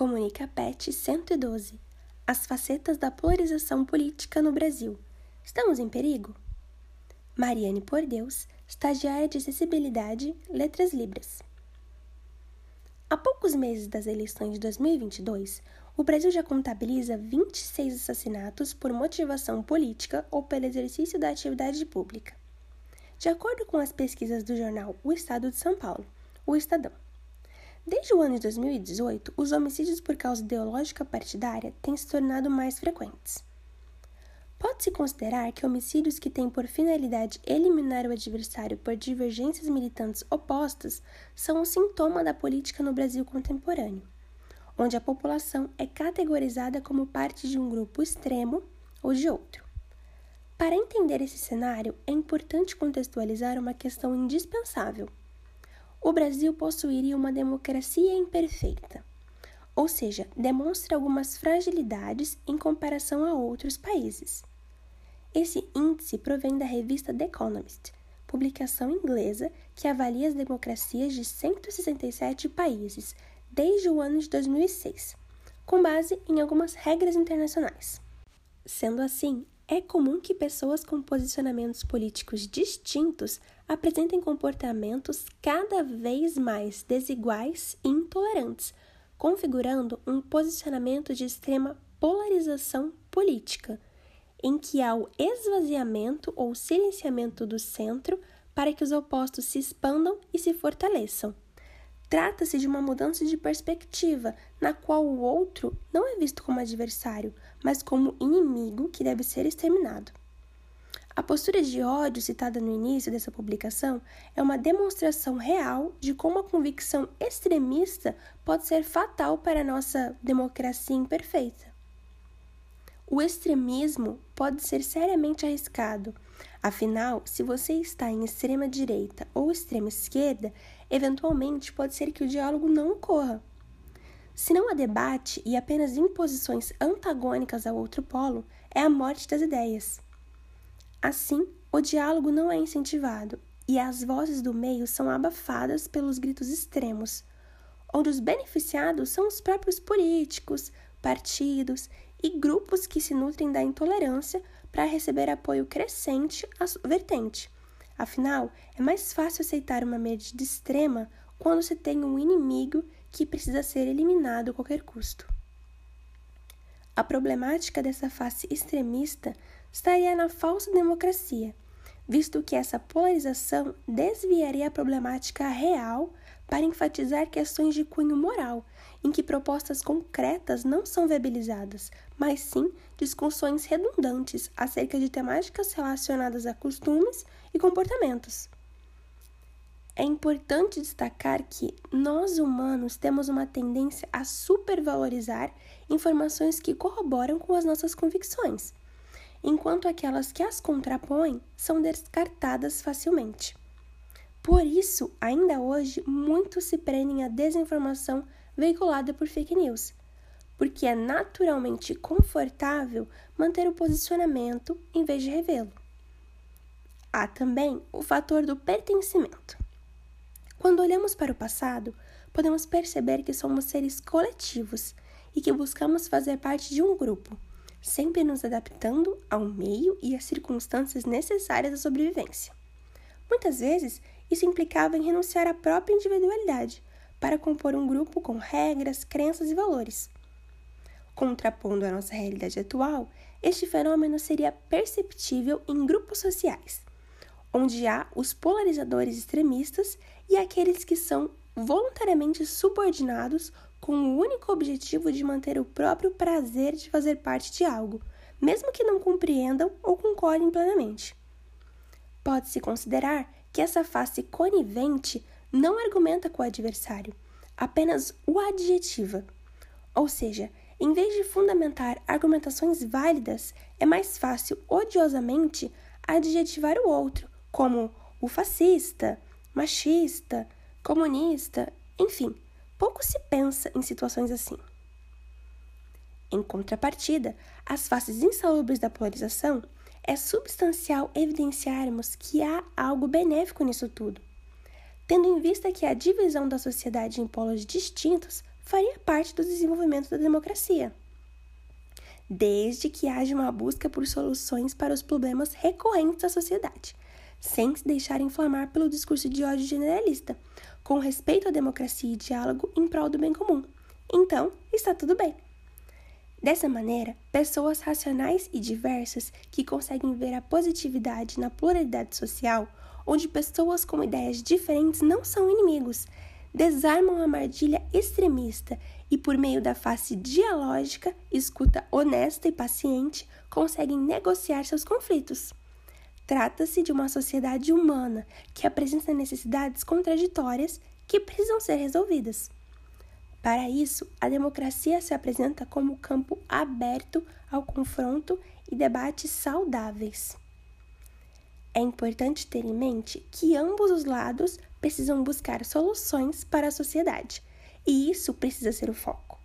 Comunica PET 112 As facetas da polarização política no Brasil. Estamos em perigo? Mariane Por Deus, estagiária de acessibilidade, Letras Libras. Há poucos meses das eleições de 2022, o Brasil já contabiliza 26 assassinatos por motivação política ou pelo exercício da atividade pública. De acordo com as pesquisas do jornal O Estado de São Paulo, o Estadão. Desde o ano de 2018, os homicídios por causa ideológica partidária têm se tornado mais frequentes. Pode-se considerar que homicídios que têm por finalidade eliminar o adversário por divergências militantes opostas são um sintoma da política no Brasil contemporâneo, onde a população é categorizada como parte de um grupo extremo ou de outro. Para entender esse cenário, é importante contextualizar uma questão indispensável o Brasil possuiria uma democracia imperfeita, ou seja, demonstra algumas fragilidades em comparação a outros países. Esse índice provém da revista The Economist, publicação inglesa que avalia as democracias de 167 países desde o ano de 2006, com base em algumas regras internacionais. Sendo assim, é comum que pessoas com posicionamentos políticos distintos apresentem comportamentos cada vez mais desiguais e intolerantes, configurando um posicionamento de extrema polarização política, em que há o esvaziamento ou silenciamento do centro para que os opostos se expandam e se fortaleçam. Trata-se de uma mudança de perspectiva, na qual o outro não é visto como adversário, mas como inimigo que deve ser exterminado. A postura de ódio citada no início dessa publicação é uma demonstração real de como a convicção extremista pode ser fatal para a nossa democracia imperfeita. O extremismo pode ser seriamente arriscado. Afinal, se você está em extrema direita ou extrema esquerda, eventualmente pode ser que o diálogo não ocorra. Se não há debate e apenas imposições antagônicas ao outro polo, é a morte das ideias. Assim, o diálogo não é incentivado e as vozes do meio são abafadas pelos gritos extremos, onde os beneficiados são os próprios políticos, partidos e grupos que se nutrem da intolerância para receber apoio crescente à vertente Afinal, é mais fácil aceitar uma medida extrema quando se tem um inimigo que precisa ser eliminado a qualquer custo. A problemática dessa face extremista estaria na falsa democracia, visto que essa polarização desviaria a problemática real para enfatizar questões de cunho moral, em que propostas concretas não são viabilizadas, mas sim discussões redundantes acerca de temáticas relacionadas a costumes e comportamentos. É importante destacar que nós humanos temos uma tendência a supervalorizar informações que corroboram com as nossas convicções, enquanto aquelas que as contrapõem são descartadas facilmente. Por isso, ainda hoje, muitos se prendem à desinformação veiculada por fake news, porque é naturalmente confortável manter o posicionamento em vez de revê-lo. Há também o fator do pertencimento. Quando olhamos para o passado, podemos perceber que somos seres coletivos e que buscamos fazer parte de um grupo, sempre nos adaptando ao meio e às circunstâncias necessárias da sobrevivência. Muitas vezes, isso implicava em renunciar à própria individualidade para compor um grupo com regras, crenças e valores. Contrapondo a nossa realidade atual, este fenômeno seria perceptível em grupos sociais, onde há os polarizadores extremistas e aqueles que são voluntariamente subordinados com o único objetivo de manter o próprio prazer de fazer parte de algo, mesmo que não compreendam ou concordem plenamente. Pode-se considerar que essa face conivente não argumenta com o adversário, apenas o adjetiva. Ou seja, em vez de fundamentar argumentações válidas, é mais fácil odiosamente adjetivar o outro, como o fascista, machista, comunista, enfim, pouco se pensa em situações assim. Em contrapartida, as faces insalubres da polarização, é substancial evidenciarmos que há algo benéfico nisso tudo tendo em vista que a divisão da sociedade em polos distintos faria parte do desenvolvimento da democracia. Desde que haja uma busca por soluções para os problemas recorrentes da sociedade, sem se deixar inflamar pelo discurso de ódio generalista, com respeito à democracia e diálogo em prol do bem comum. Então, está tudo bem. Dessa maneira, pessoas racionais e diversas que conseguem ver a positividade na pluralidade social, onde pessoas com ideias diferentes não são inimigos, desarmam a armadilha extremista e, por meio da face dialógica, escuta honesta e paciente, conseguem negociar seus conflitos. Trata-se de uma sociedade humana que apresenta necessidades contraditórias que precisam ser resolvidas. Para isso, a democracia se apresenta como campo aberto ao confronto e debates saudáveis. É importante ter em mente que ambos os lados precisam buscar soluções para a sociedade, e isso precisa ser o foco.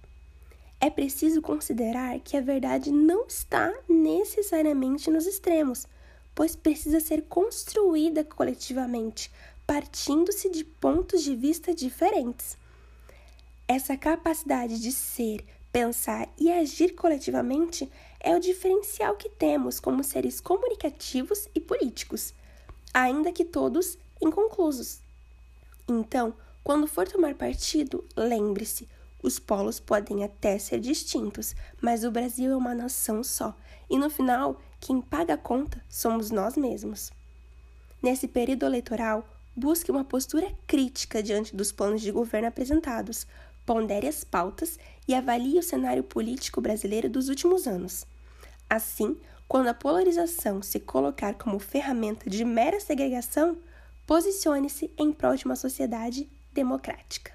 É preciso considerar que a verdade não está necessariamente nos extremos, pois precisa ser construída coletivamente, partindo-se de pontos de vista diferentes. Essa capacidade de ser, pensar e agir coletivamente é o diferencial que temos como seres comunicativos e políticos, ainda que todos inconclusos. Então, quando for tomar partido, lembre-se: os polos podem até ser distintos, mas o Brasil é uma nação só, e no final, quem paga a conta somos nós mesmos. Nesse período eleitoral, busque uma postura crítica diante dos planos de governo apresentados, pondere as pautas e avalie o cenário político brasileiro dos últimos anos. Assim, quando a polarização se colocar como ferramenta de mera segregação, posicione-se em prol de uma sociedade democrática.